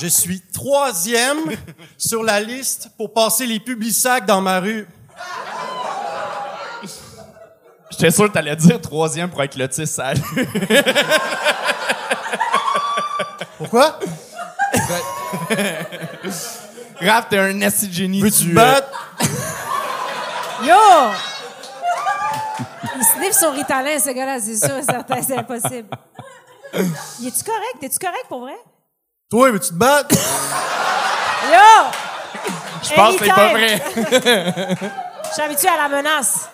je suis troisième sur la liste pour passer les publisacs dans ma rue.
J'étais sûr que t'allais dire troisième pour être l'autiste, ça.
Pourquoi?
Raph, t'es un acid génie.
Veux-tu battre?
Yo! Il sniffe son Ritalin, ce gars-là, c'est sûr, certain, c'est impossible. Il est-tu correct? T'es-tu correct pour vrai?
Toi, veux-tu te battre?
Yo!
Je pense que c'est pas vrai.
Je suis habitué à la menace.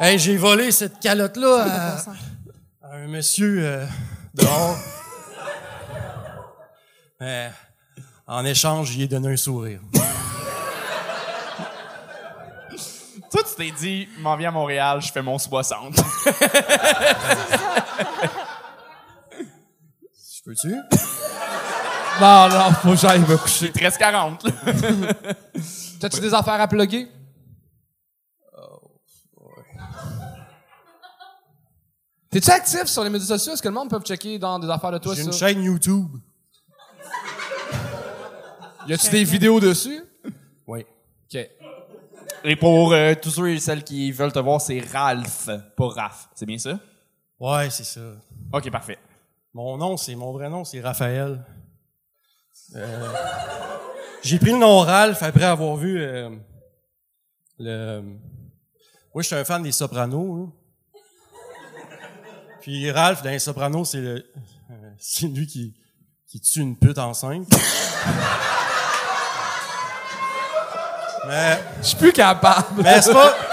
Hey, j'ai volé cette calotte-là à, à un monsieur euh, dehors. Mais en échange, j'y ai donné un sourire.
Toi, tu t'es dit, m'en viens à Montréal, je fais mon 60.
Je peux-tu?
Non, non, faut que j'aille me coucher.
13-40. là.
T'as-tu des affaires à plugger? T'es-tu actif sur les médias sociaux? Est-ce que le monde peut checker dans des affaires de toi,
J'ai
ça?
une chaîne YouTube.
Y a-tu des vidéos dessus?
Oui.
OK.
Et pour euh, tous ceux et celles qui veulent te voir, c'est Ralph, pas Raph. C'est bien ça?
Ouais, c'est ça.
Ok, parfait.
Mon nom, c'est mon vrai nom, c'est Raphaël. Euh, j'ai pris le nom Ralph après avoir vu euh, le. Moi, je suis un fan des Sopranos. hein. Puis Ralph dans les Sopranos, c'est le, euh, c'est lui qui qui tue une pute enceinte. Mais
Je suis plus capable.
mais c'est pas.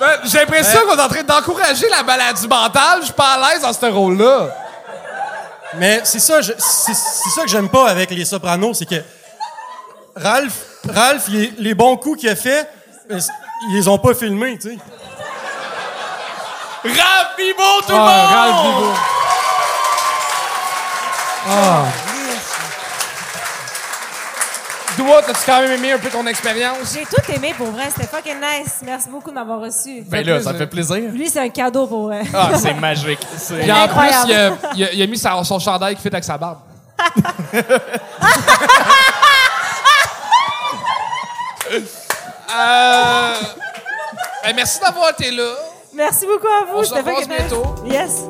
Ben, J'ai l'impression qu'on est en train d'encourager la maladie mentale. Je suis pas à l'aise dans ce rôle-là.
Mais c'est ça, je- c'est c'est ça que j'aime pas avec les Sopranos, c'est que Ralph, Ralph, il les bons coups qu'il a fait, euh, ils les ont pas filmés, tu sais.
Ralph Bibo, tout le
Ah,
monde!
Ralph Bibo. Ah. Doua, t'as-tu quand même aimé un peu ton expérience?
J'ai tout aimé pour vrai, c'était fucking nice. Merci beaucoup de m'avoir reçu.
Ben là, ça me fait plaisir.
Lui, c'est un cadeau pour vrai.
Ah, c'est magique.
Puis en plus, il a, il a- il a mis sa- son chandail qui fait avec sa barbe. euh, ben, merci d'avoir été là.
Merci beaucoup à vous.
On se revoit bientôt.
Yes.